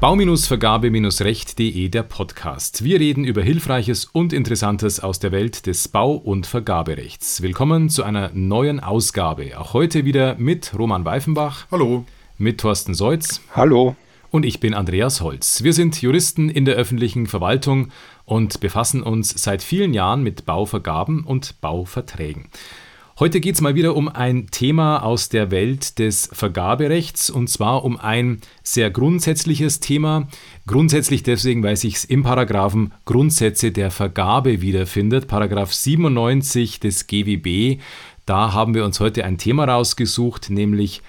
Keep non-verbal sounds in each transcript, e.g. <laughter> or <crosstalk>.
Bau-Vergabe-Recht.de der Podcast. Wir reden über Hilfreiches und Interessantes aus der Welt des Bau- und Vergaberechts. Willkommen zu einer neuen Ausgabe. Auch heute wieder mit Roman Weifenbach. Hallo. Mit Thorsten Seutz. Hallo. Und ich bin Andreas Holz. Wir sind Juristen in der öffentlichen Verwaltung und befassen uns seit vielen Jahren mit Bauvergaben und Bauverträgen. Heute geht es mal wieder um ein Thema aus der Welt des Vergaberechts und zwar um ein sehr grundsätzliches Thema. Grundsätzlich deswegen, weil sich im Paragraphen Grundsätze der Vergabe wiederfindet, Paragraph 97 des GWB. Da haben wir uns heute ein Thema rausgesucht, nämlich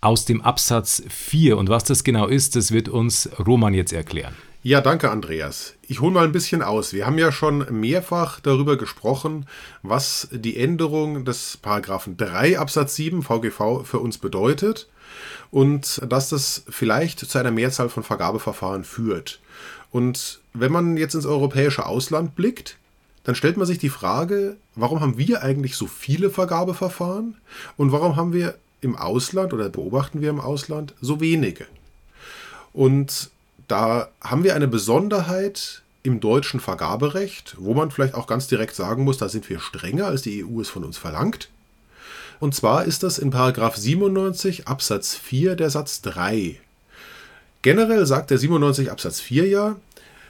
aus dem Absatz 4. Und was das genau ist, das wird uns Roman jetzt erklären. Ja, danke, Andreas. Ich hole mal ein bisschen aus. Wir haben ja schon mehrfach darüber gesprochen, was die Änderung des Paragraphen 3 Absatz 7 VGV für uns bedeutet und dass das vielleicht zu einer Mehrzahl von Vergabeverfahren führt. Und wenn man jetzt ins europäische Ausland blickt, dann stellt man sich die Frage, warum haben wir eigentlich so viele Vergabeverfahren und warum haben wir im Ausland oder beobachten wir im Ausland so wenige? Und da haben wir eine Besonderheit im deutschen Vergaberecht, wo man vielleicht auch ganz direkt sagen muss, da sind wir strenger, als die EU es von uns verlangt. Und zwar ist das in 97 Absatz 4 der Satz 3. Generell sagt der 97 Absatz 4 ja,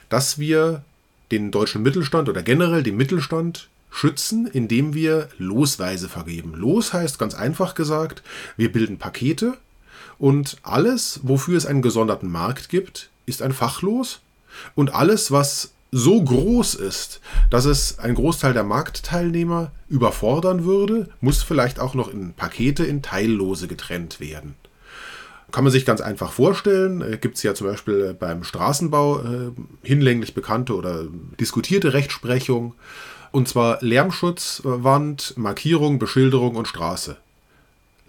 dass wir den deutschen Mittelstand oder generell den Mittelstand schützen, indem wir losweise vergeben. Los heißt ganz einfach gesagt, wir bilden Pakete und alles, wofür es einen gesonderten Markt gibt, ist ein Fachlos und alles, was so groß ist, dass es einen Großteil der Marktteilnehmer überfordern würde, muss vielleicht auch noch in Pakete in Teillose getrennt werden. Kann man sich ganz einfach vorstellen, äh, gibt es ja zum Beispiel beim Straßenbau äh, hinlänglich bekannte oder diskutierte Rechtsprechung, und zwar Lärmschutzwand, Markierung, Beschilderung und Straße.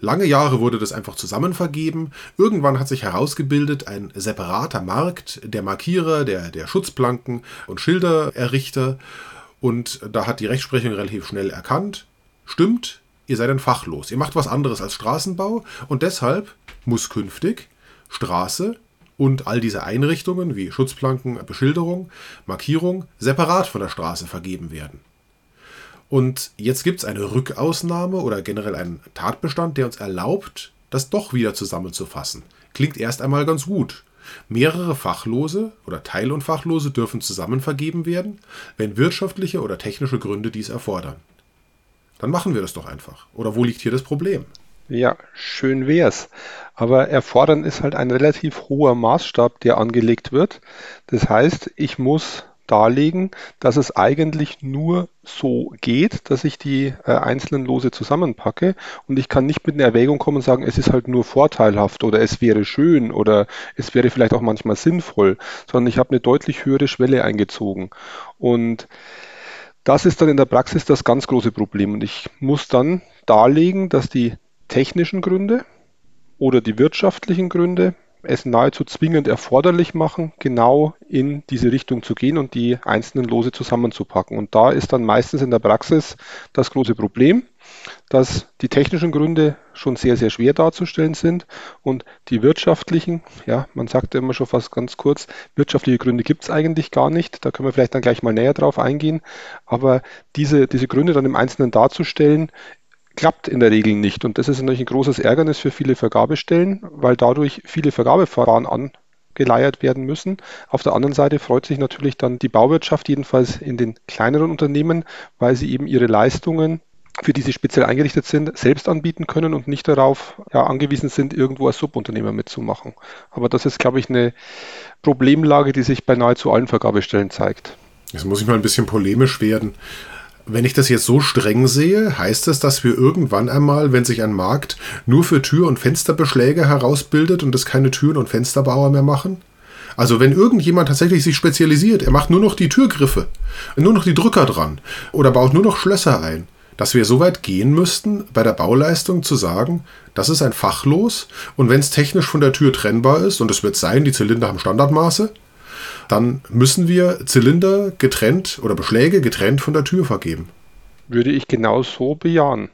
Lange Jahre wurde das einfach zusammen vergeben. Irgendwann hat sich herausgebildet ein separater Markt der Markierer, der, der Schutzplanken und Schildererrichter. Und da hat die Rechtsprechung relativ schnell erkannt, stimmt, ihr seid ein Fachlos. Ihr macht was anderes als Straßenbau und deshalb muss künftig Straße und all diese Einrichtungen wie Schutzplanken, Beschilderung, Markierung separat von der Straße vergeben werden. Und jetzt gibt es eine Rückausnahme oder generell einen Tatbestand, der uns erlaubt, das doch wieder zusammenzufassen. Klingt erst einmal ganz gut. Mehrere Fachlose oder Teil- und Fachlose dürfen zusammen vergeben werden, wenn wirtschaftliche oder technische Gründe dies erfordern. Dann machen wir das doch einfach. Oder wo liegt hier das Problem? Ja, schön wär's. Aber erfordern ist halt ein relativ hoher Maßstab, der angelegt wird. Das heißt, ich muss darlegen, dass es eigentlich nur so geht, dass ich die äh, einzelnen Lose zusammenpacke und ich kann nicht mit einer Erwägung kommen und sagen, es ist halt nur vorteilhaft oder es wäre schön oder es wäre vielleicht auch manchmal sinnvoll, sondern ich habe eine deutlich höhere Schwelle eingezogen. Und das ist dann in der Praxis das ganz große Problem. Und ich muss dann darlegen, dass die technischen Gründe oder die wirtschaftlichen Gründe es nahezu zwingend erforderlich machen, genau in diese Richtung zu gehen und die einzelnen Lose zusammenzupacken. Und da ist dann meistens in der Praxis das große Problem, dass die technischen Gründe schon sehr, sehr schwer darzustellen sind und die wirtschaftlichen, ja, man sagt ja immer schon fast ganz kurz, wirtschaftliche Gründe gibt es eigentlich gar nicht. Da können wir vielleicht dann gleich mal näher drauf eingehen. Aber diese, diese Gründe dann im Einzelnen darzustellen, klappt in der Regel nicht. Und das ist natürlich ein großes Ärgernis für viele Vergabestellen, weil dadurch viele Vergabeverfahren angeleiert werden müssen. Auf der anderen Seite freut sich natürlich dann die Bauwirtschaft, jedenfalls in den kleineren Unternehmen, weil sie eben ihre Leistungen für die sie speziell eingerichtet sind, selbst anbieten können und nicht darauf ja, angewiesen sind, irgendwo als Subunternehmer mitzumachen. Aber das ist, glaube ich, eine Problemlage, die sich bei nahezu allen Vergabestellen zeigt. Jetzt muss ich mal ein bisschen polemisch werden. Wenn ich das jetzt so streng sehe, heißt das, dass wir irgendwann einmal, wenn sich ein Markt nur für Tür- und Fensterbeschläge herausbildet und es keine Türen- und Fensterbauer mehr machen? Also wenn irgendjemand tatsächlich sich spezialisiert, er macht nur noch die Türgriffe, nur noch die Drücker dran oder baut nur noch Schlösser ein, dass wir so weit gehen müssten, bei der Bauleistung zu sagen, das ist ein Fachlos und wenn es technisch von der Tür trennbar ist, und es wird sein, die Zylinder haben Standardmaße, dann müssen wir Zylinder getrennt oder Beschläge getrennt von der Tür vergeben. Würde ich genau so bejahen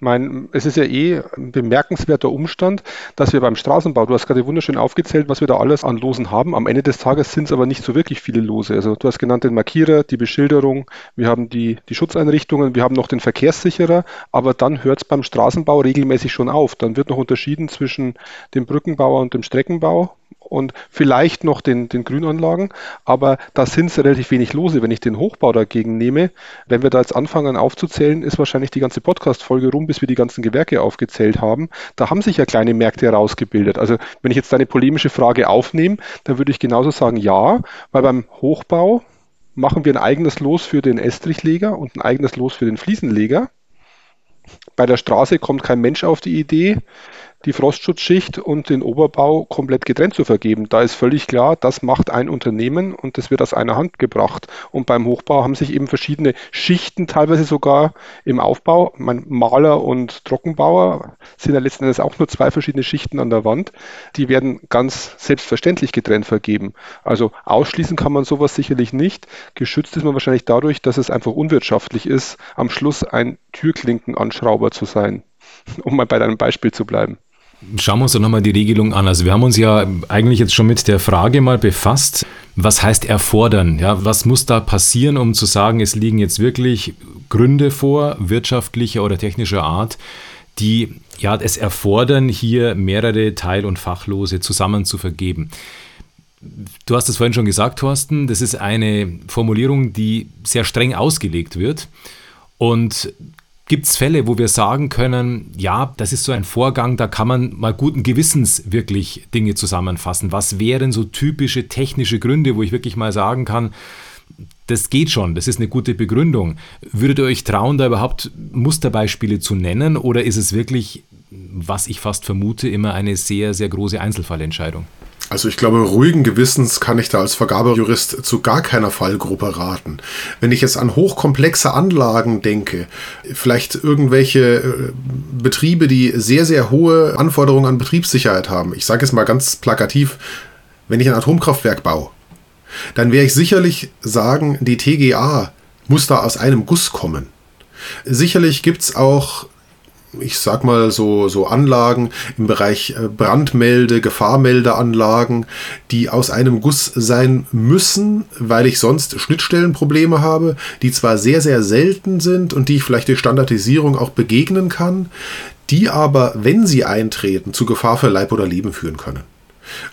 mein, es ist ja eh ein bemerkenswerter Umstand, dass wir beim Straßenbau, du hast gerade wunderschön aufgezählt, was wir da alles an Losen haben. Am Ende des Tages sind es aber nicht so wirklich viele Lose. Also du hast genannt den Markierer, die Beschilderung, wir haben die, die Schutzeinrichtungen, wir haben noch den Verkehrssicherer, aber dann hört es beim Straßenbau regelmäßig schon auf. Dann wird noch unterschieden zwischen dem Brückenbauer und dem Streckenbau und vielleicht noch den, den Grünanlagen, aber da sind es relativ wenig Lose. Wenn ich den Hochbau dagegen nehme, wenn wir da jetzt anfangen aufzuzählen, ist wahrscheinlich die ganze Podcast-Folge rum, bis wir die ganzen Gewerke aufgezählt haben. Da haben sich ja kleine Märkte herausgebildet. Also wenn ich jetzt deine polemische Frage aufnehme, dann würde ich genauso sagen, ja, weil beim Hochbau machen wir ein eigenes Los für den Estrichleger und ein eigenes Los für den Fliesenleger. Bei der Straße kommt kein Mensch auf die Idee, die Frostschutzschicht und den Oberbau komplett getrennt zu vergeben. Da ist völlig klar, das macht ein Unternehmen und das wird aus einer Hand gebracht. Und beim Hochbau haben sich eben verschiedene Schichten, teilweise sogar im Aufbau. Mein Maler und Trockenbauer sind ja letzten Endes auch nur zwei verschiedene Schichten an der Wand. Die werden ganz selbstverständlich getrennt vergeben. Also ausschließen kann man sowas sicherlich nicht. Geschützt ist man wahrscheinlich dadurch, dass es einfach unwirtschaftlich ist, am Schluss ein Türklinkenanschrauber zu sein <laughs> um mal bei deinem Beispiel zu bleiben. Schauen wir uns doch nochmal die Regelung an. Also wir haben uns ja eigentlich jetzt schon mit der Frage mal befasst, was heißt erfordern? Ja, was muss da passieren, um zu sagen, es liegen jetzt wirklich Gründe vor, wirtschaftlicher oder technischer Art, die ja es erfordern, hier mehrere Teil- und Fachlose zusammen zu vergeben. Du hast es vorhin schon gesagt, Thorsten, das ist eine Formulierung, die sehr streng ausgelegt wird. Und Gibt es Fälle, wo wir sagen können, ja, das ist so ein Vorgang, da kann man mal guten Gewissens wirklich Dinge zusammenfassen? Was wären so typische technische Gründe, wo ich wirklich mal sagen kann, das geht schon, das ist eine gute Begründung. Würdet ihr euch trauen, da überhaupt Musterbeispiele zu nennen oder ist es wirklich, was ich fast vermute, immer eine sehr, sehr große Einzelfallentscheidung? Also ich glaube, ruhigen Gewissens kann ich da als Vergabejurist zu gar keiner Fallgruppe raten. Wenn ich jetzt an hochkomplexe Anlagen denke, vielleicht irgendwelche äh, Betriebe, die sehr, sehr hohe Anforderungen an Betriebssicherheit haben. Ich sage es mal ganz plakativ, wenn ich ein Atomkraftwerk baue, dann werde ich sicherlich sagen, die TGA muss da aus einem Guss kommen. Sicherlich gibt es auch ich sag mal so, so Anlagen im Bereich äh, Brandmelde, Gefahrmeldeanlagen, die aus einem Guss sein müssen, weil ich sonst Schnittstellenprobleme habe, die zwar sehr, sehr selten sind und die ich vielleicht durch Standardisierung auch begegnen kann, die aber, wenn sie eintreten, zu Gefahr für Leib oder Leben führen können.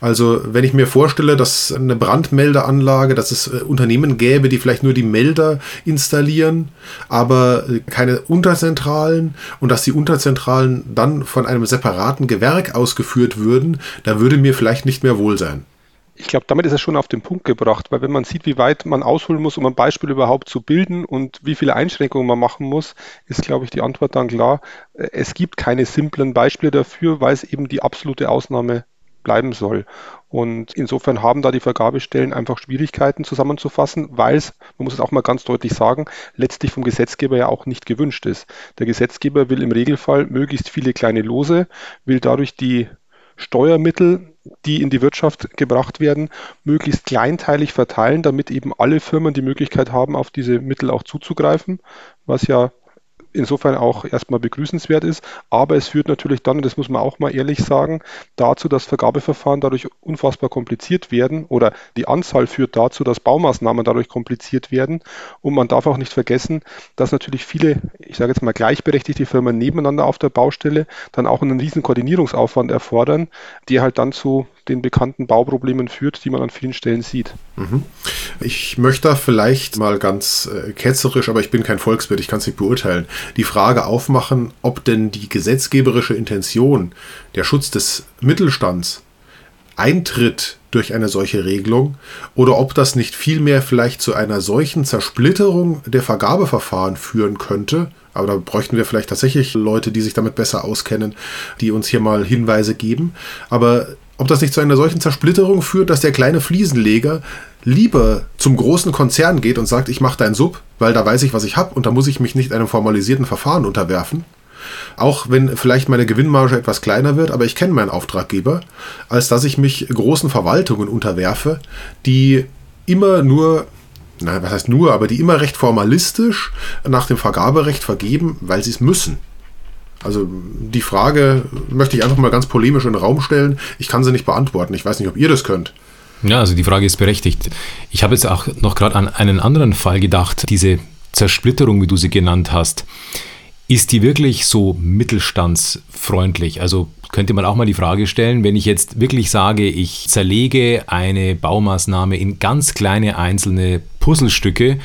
Also wenn ich mir vorstelle, dass eine Brandmeldeanlage, dass es äh, Unternehmen gäbe, die vielleicht nur die Melder installieren, aber keine Unterzentralen und dass die Unterzentralen dann von einem separaten Gewerk ausgeführt würden, da würde mir vielleicht nicht mehr wohl sein. Ich glaube, damit ist es schon auf den Punkt gebracht, weil wenn man sieht, wie weit man ausholen muss, um ein Beispiel überhaupt zu bilden und wie viele Einschränkungen man machen muss, ist, glaube ich, die Antwort dann klar. Äh, es gibt keine simplen Beispiele dafür, weil es eben die absolute Ausnahme bleiben soll. Und insofern haben da die Vergabestellen einfach Schwierigkeiten zusammenzufassen, weil es, man muss es auch mal ganz deutlich sagen, letztlich vom Gesetzgeber ja auch nicht gewünscht ist. Der Gesetzgeber will im Regelfall möglichst viele kleine Lose, will dadurch die Steuermittel, die in die Wirtschaft gebracht werden, möglichst kleinteilig verteilen, damit eben alle Firmen die Möglichkeit haben, auf diese Mittel auch zuzugreifen, was ja insofern auch erstmal begrüßenswert ist. Aber es führt natürlich dann, und das muss man auch mal ehrlich sagen, dazu, dass Vergabeverfahren dadurch unfassbar kompliziert werden oder die Anzahl führt dazu, dass Baumaßnahmen dadurch kompliziert werden. Und man darf auch nicht vergessen, dass natürlich viele, ich sage jetzt mal gleichberechtigte Firmen nebeneinander auf der Baustelle dann auch einen riesen Koordinierungsaufwand erfordern, die halt dann zu den bekannten Bauproblemen führt, die man an vielen Stellen sieht. Mhm. Ich möchte da vielleicht mal ganz äh, ketzerisch, aber ich bin kein Volkswirt, ich kann es nicht beurteilen, die Frage aufmachen, ob denn die gesetzgeberische Intention, der Schutz des Mittelstands, eintritt durch eine solche Regelung oder ob das nicht vielmehr vielleicht zu einer solchen Zersplitterung der Vergabeverfahren führen könnte. Aber da bräuchten wir vielleicht tatsächlich Leute, die sich damit besser auskennen, die uns hier mal Hinweise geben. Aber ob das nicht zu einer solchen Zersplitterung führt, dass der kleine Fliesenleger lieber zum großen Konzern geht und sagt, ich mache deinen Sub, weil da weiß ich, was ich habe und da muss ich mich nicht einem formalisierten Verfahren unterwerfen. Auch wenn vielleicht meine Gewinnmarge etwas kleiner wird, aber ich kenne meinen Auftraggeber, als dass ich mich großen Verwaltungen unterwerfe, die immer nur na, was heißt nur, aber die immer recht formalistisch nach dem Vergaberecht vergeben, weil sie es müssen. Also die Frage möchte ich einfach mal ganz polemisch in den Raum stellen. Ich kann sie nicht beantworten. Ich weiß nicht, ob ihr das könnt. Ja, also die Frage ist berechtigt. Ich habe jetzt auch noch gerade an einen anderen Fall gedacht, diese Zersplitterung, wie du sie genannt hast. Ist die wirklich so mittelstandsfreundlich? Also könnte man auch mal die Frage stellen, wenn ich jetzt wirklich sage, ich zerlege eine Baumaßnahme in ganz kleine einzelne Puzzlestücke,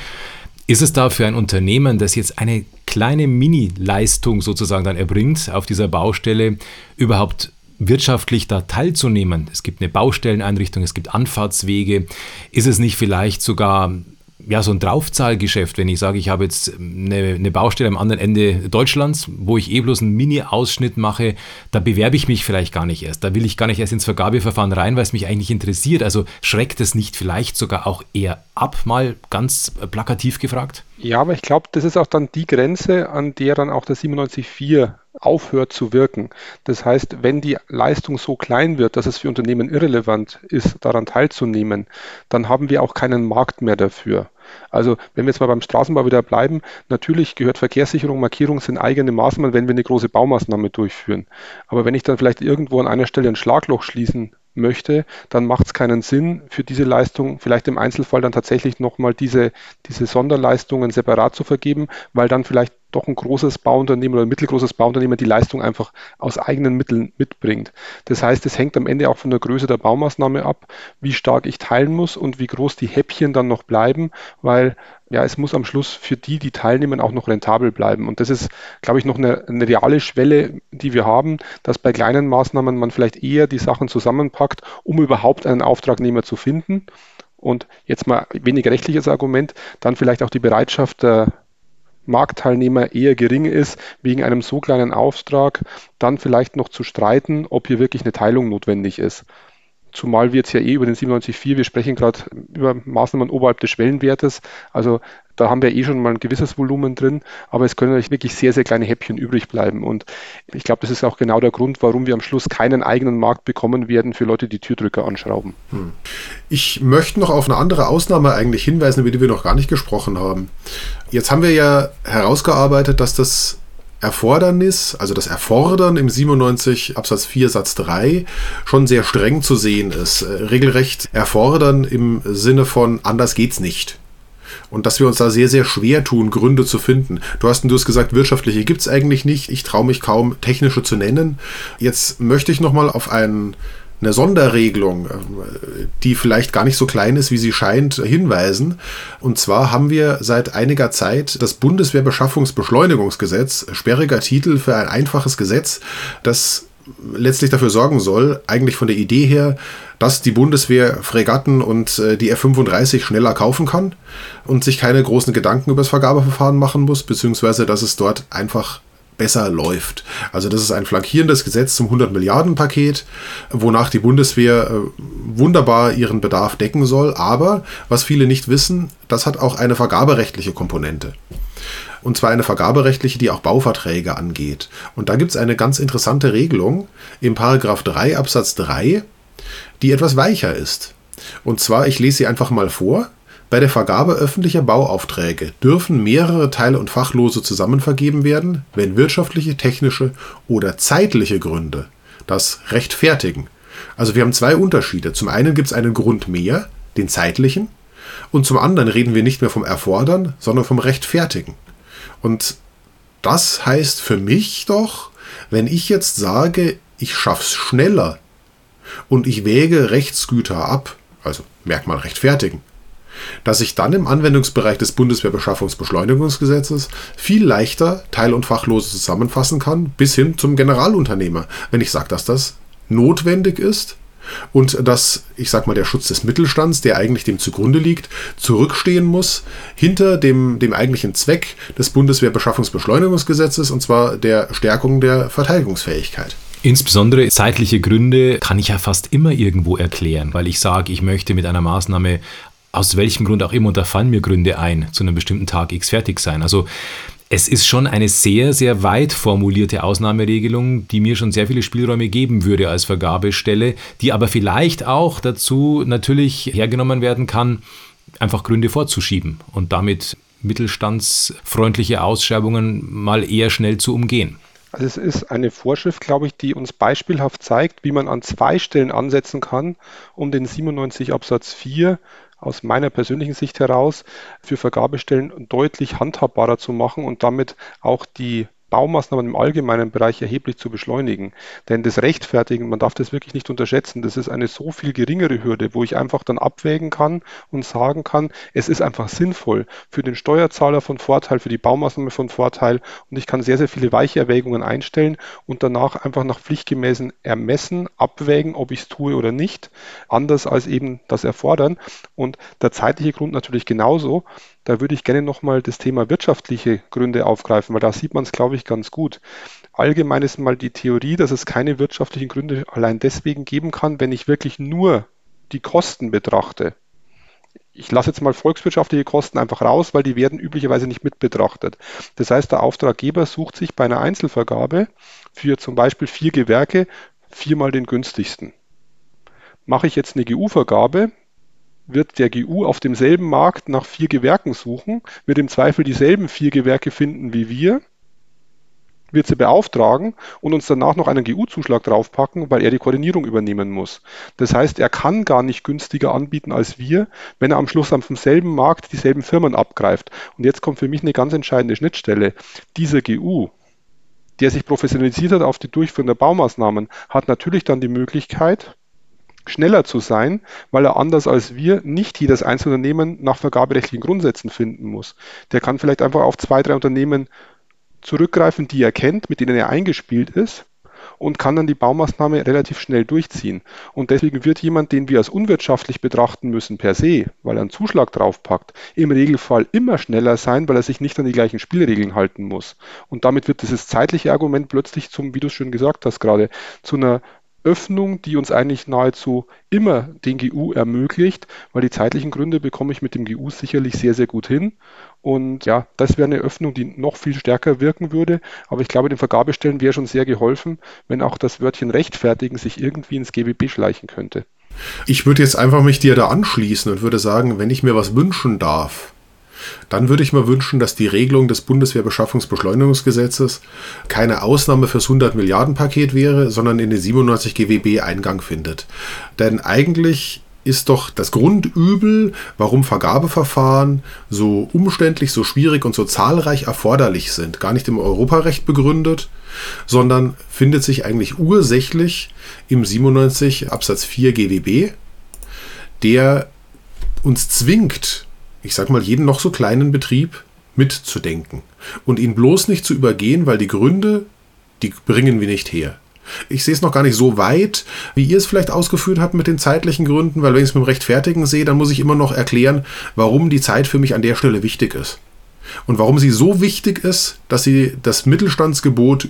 ist es da für ein Unternehmen, das jetzt eine kleine Mini-Leistung sozusagen dann erbringt auf dieser Baustelle, überhaupt wirtschaftlich da teilzunehmen? Es gibt eine Baustelleneinrichtung, es gibt Anfahrtswege. Ist es nicht vielleicht sogar ja, so ein Draufzahlgeschäft, wenn ich sage, ich habe jetzt eine, eine, Baustelle am anderen Ende Deutschlands, wo ich eh bloß einen Mini-Ausschnitt mache, da bewerbe ich mich vielleicht gar nicht erst. Da will ich gar nicht erst ins Vergabeverfahren rein, weil es mich eigentlich interessiert. Also schreckt es nicht vielleicht sogar auch eher ab, mal ganz plakativ gefragt? Ja, aber ich glaube, das ist auch dann die Grenze, an der dann auch der 97.4 aufhört zu wirken. Das heißt, wenn die Leistung so klein wird, dass es für Unternehmen irrelevant ist, daran teilzunehmen, dann haben wir auch keinen Markt mehr dafür. Also wenn wir jetzt mal beim Straßenbau wieder bleiben, natürlich gehört Verkehrssicherung, Markierung sind eigene Maßnahmen, wenn wir eine große Baumaßnahme durchführen. Aber wenn ich dann vielleicht irgendwo an einer Stelle ein Schlagloch schließen möchte, dann macht es keinen Sinn, für diese Leistung vielleicht im Einzelfall dann tatsächlich nochmal diese, diese Sonderleistungen separat zu vergeben, weil dann vielleicht doch ein großes Bauunternehmen oder ein mittelgroßes Bauunternehmen die Leistung einfach aus eigenen Mitteln mitbringt. Das heißt, es hängt am Ende auch von der Größe der Baumaßnahme ab, wie stark ich teilen muss und wie groß die Häppchen dann noch bleiben, weil ja, es muss am Schluss für die, die teilnehmen, auch noch rentabel bleiben. Und das ist, glaube ich, noch eine, eine reale Schwelle, die wir haben, dass bei kleinen Maßnahmen man vielleicht eher die Sachen zusammenpackt, um überhaupt einen Auftragnehmer zu finden. Und jetzt mal weniger rechtliches Argument, dann vielleicht auch die Bereitschaft der Marktteilnehmer eher gering ist, wegen einem so kleinen Auftrag dann vielleicht noch zu streiten, ob hier wirklich eine Teilung notwendig ist. Zumal wir jetzt ja eh über den 97.4, wir sprechen gerade über Maßnahmen oberhalb des Schwellenwertes. Also da haben wir eh schon mal ein gewisses Volumen drin, aber es können natürlich wirklich sehr, sehr kleine Häppchen übrig bleiben. Und ich glaube, das ist auch genau der Grund, warum wir am Schluss keinen eigenen Markt bekommen werden für Leute, die Türdrücker anschrauben. Hm. Ich möchte noch auf eine andere Ausnahme eigentlich hinweisen, über die wir noch gar nicht gesprochen haben. Jetzt haben wir ja herausgearbeitet, dass das Erfordernis, also das Erfordern im 97 Absatz 4 Satz 3 schon sehr streng zu sehen ist. Äh, regelrecht erfordern im Sinne von anders geht's nicht. Und dass wir uns da sehr, sehr schwer tun, Gründe zu finden. Du hast, du hast gesagt, wirtschaftliche gibt es eigentlich nicht. Ich traue mich kaum, technische zu nennen. Jetzt möchte ich nochmal auf einen eine Sonderregelung, äh, die vielleicht gar nicht so klein ist, wie sie scheint, hinweisen. Und zwar haben wir seit einiger Zeit das Bundeswehrbeschaffungsbeschleunigungsgesetz, sperriger Titel für ein einfaches Gesetz, das letztlich dafür sorgen soll, eigentlich von der Idee her, dass die Bundeswehr Fregatten und äh, die F-35 schneller kaufen kann und sich keine großen Gedanken über das Vergabeverfahren machen muss, beziehungsweise dass es dort einfach besser läuft. Also das ist ein flankierendes Gesetz zum 100 Milliarden Paket, wonach die Bundeswehr äh, wunderbar ihren Bedarf decken soll. Aber was viele nicht wissen, das hat auch eine vergaberechtliche Komponente. Und zwar eine vergaberechtliche, die auch Bauverträge angeht. Und da gibt es eine ganz interessante Regelung im Paragraph 3 Absatz 3, die etwas weicher ist. Und zwar, ich lese sie einfach mal vor. Bei der Vergabe öffentlicher Bauaufträge dürfen mehrere Teil- und Fachlose zusammenvergeben werden, wenn wirtschaftliche, technische oder zeitliche Gründe das rechtfertigen. Also wir haben zwei Unterschiede. Zum einen gibt es einen Grund mehr, den zeitlichen, und zum anderen reden wir nicht mehr vom Erfordern, sondern vom Rechtfertigen. Und das heißt für mich doch, wenn ich jetzt sage, ich schaff's schneller und ich wäge Rechtsgüter ab, also Merkmal rechtfertigen, dass ich dann im Anwendungsbereich des Bundeswehrbeschaffungsbeschleunigungsgesetzes viel leichter Teil- und Fachlose zusammenfassen kann, bis hin zum Generalunternehmer, wenn ich sage, dass das notwendig ist und dass, ich sag mal, der Schutz des Mittelstands, der eigentlich dem zugrunde liegt, zurückstehen muss hinter dem, dem eigentlichen Zweck des Bundeswehrbeschaffungsbeschleunigungsgesetzes, und zwar der Stärkung der Verteidigungsfähigkeit. Insbesondere zeitliche Gründe kann ich ja fast immer irgendwo erklären, weil ich sage, ich möchte mit einer Maßnahme aus welchem Grund auch immer, und da fallen mir Gründe ein, zu einem bestimmten Tag X fertig sein. Also es ist schon eine sehr, sehr weit formulierte Ausnahmeregelung, die mir schon sehr viele Spielräume geben würde als Vergabestelle, die aber vielleicht auch dazu natürlich hergenommen werden kann, einfach Gründe vorzuschieben und damit mittelstandsfreundliche Ausschreibungen mal eher schnell zu umgehen. Also es ist eine Vorschrift, glaube ich, die uns beispielhaft zeigt, wie man an zwei Stellen ansetzen kann, um den 97 Absatz 4 aus meiner persönlichen Sicht heraus für Vergabestellen deutlich handhabbarer zu machen und damit auch die Baumaßnahmen im allgemeinen Bereich erheblich zu beschleunigen. Denn das Rechtfertigen, man darf das wirklich nicht unterschätzen, das ist eine so viel geringere Hürde, wo ich einfach dann abwägen kann und sagen kann, es ist einfach sinnvoll, für den Steuerzahler von Vorteil, für die Baumaßnahme von Vorteil und ich kann sehr, sehr viele weiche Erwägungen einstellen und danach einfach nach pflichtgemäßen Ermessen abwägen, ob ich es tue oder nicht, anders als eben das erfordern. Und der zeitliche Grund natürlich genauso. Da würde ich gerne nochmal das Thema wirtschaftliche Gründe aufgreifen, weil da sieht man es, glaube ich, ganz gut. Allgemein ist mal die Theorie, dass es keine wirtschaftlichen Gründe allein deswegen geben kann, wenn ich wirklich nur die Kosten betrachte. Ich lasse jetzt mal volkswirtschaftliche Kosten einfach raus, weil die werden üblicherweise nicht mit betrachtet. Das heißt, der Auftraggeber sucht sich bei einer Einzelvergabe für zum Beispiel vier Gewerke viermal den günstigsten. Mache ich jetzt eine GU-Vergabe, wird der GU auf demselben Markt nach vier Gewerken suchen, wird im Zweifel dieselben vier Gewerke finden wie wir, wird sie beauftragen und uns danach noch einen GU-Zuschlag draufpacken, weil er die Koordinierung übernehmen muss. Das heißt, er kann gar nicht günstiger anbieten als wir, wenn er am Schluss am selben Markt dieselben Firmen abgreift. Und jetzt kommt für mich eine ganz entscheidende Schnittstelle. Dieser GU, der sich professionalisiert hat auf die Durchführung der Baumaßnahmen, hat natürlich dann die Möglichkeit, schneller zu sein, weil er anders als wir nicht jedes einzelne Unternehmen nach vergaberechtlichen Grundsätzen finden muss. Der kann vielleicht einfach auf zwei, drei Unternehmen zurückgreifen, die er kennt, mit denen er eingespielt ist und kann dann die Baumaßnahme relativ schnell durchziehen. Und deswegen wird jemand, den wir als unwirtschaftlich betrachten müssen per se, weil er einen Zuschlag draufpackt, im Regelfall immer schneller sein, weil er sich nicht an die gleichen Spielregeln halten muss. Und damit wird dieses zeitliche Argument plötzlich zum, wie du es schon gesagt hast gerade, zu einer Öffnung, die uns eigentlich nahezu immer den GU ermöglicht, weil die zeitlichen Gründe bekomme ich mit dem GU sicherlich sehr, sehr gut hin. Und ja, das wäre eine Öffnung, die noch viel stärker wirken würde. Aber ich glaube, den Vergabestellen wäre schon sehr geholfen, wenn auch das Wörtchen rechtfertigen sich irgendwie ins GBB schleichen könnte. Ich würde jetzt einfach mich dir da anschließen und würde sagen, wenn ich mir was wünschen darf, dann würde ich mir wünschen, dass die Regelung des Bundeswehrbeschaffungsbeschleunigungsgesetzes keine Ausnahme fürs 100 Milliarden Paket wäre, sondern in den 97 GWB Eingang findet. Denn eigentlich ist doch das Grundübel, warum Vergabeverfahren so umständlich, so schwierig und so zahlreich erforderlich sind, gar nicht im Europarecht begründet, sondern findet sich eigentlich ursächlich im 97 Absatz 4 GWB, der uns zwingt, ich sag mal, jeden noch so kleinen Betrieb mitzudenken und ihn bloß nicht zu übergehen, weil die Gründe, die bringen wir nicht her. Ich sehe es noch gar nicht so weit, wie ihr es vielleicht ausgeführt habt mit den zeitlichen Gründen, weil wenn ich es mit dem Rechtfertigen sehe, dann muss ich immer noch erklären, warum die Zeit für mich an der Stelle wichtig ist. Und warum sie so wichtig ist, dass sie das Mittelstandsgebot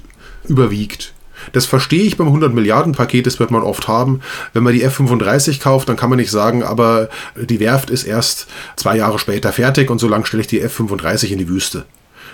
überwiegt. Das verstehe ich beim 100 Milliarden Paket, das wird man oft haben. Wenn man die F-35 kauft, dann kann man nicht sagen, aber die Werft ist erst zwei Jahre später fertig und so lange stelle ich die F-35 in die Wüste.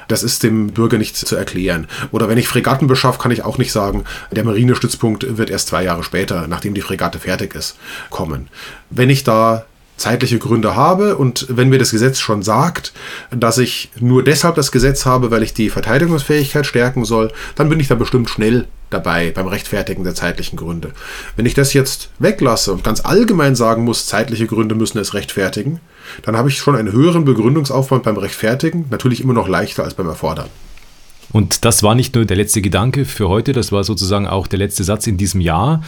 Das ist dem Bürger nicht zu erklären. Oder wenn ich Fregatten beschaffe, kann ich auch nicht sagen, der Marinestützpunkt wird erst zwei Jahre später, nachdem die Fregatte fertig ist, kommen. Wenn ich da zeitliche Gründe habe und wenn mir das Gesetz schon sagt, dass ich nur deshalb das Gesetz habe, weil ich die Verteidigungsfähigkeit stärken soll, dann bin ich da bestimmt schnell dabei beim Rechtfertigen der zeitlichen Gründe. Wenn ich das jetzt weglasse und ganz allgemein sagen muss, zeitliche Gründe müssen es rechtfertigen, dann habe ich schon einen höheren Begründungsaufwand beim Rechtfertigen, natürlich immer noch leichter als beim Erfordern. Und das war nicht nur der letzte Gedanke für heute, das war sozusagen auch der letzte Satz in diesem Jahr.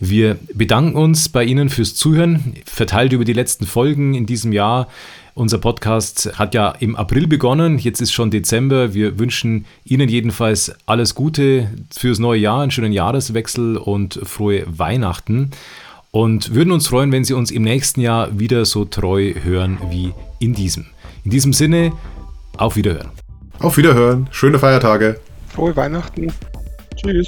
Wir bedanken uns bei Ihnen fürs Zuhören, verteilt über die letzten Folgen in diesem Jahr. Unser Podcast hat ja im April begonnen, jetzt ist schon Dezember. Wir wünschen Ihnen jedenfalls alles Gute fürs neue Jahr, einen schönen Jahreswechsel und frohe Weihnachten. Und würden uns freuen, wenn Sie uns im nächsten Jahr wieder so treu hören wie in diesem. In diesem Sinne, auf Wiederhören. Auf Wiederhören, schöne Feiertage. Frohe Weihnachten. Tschüss.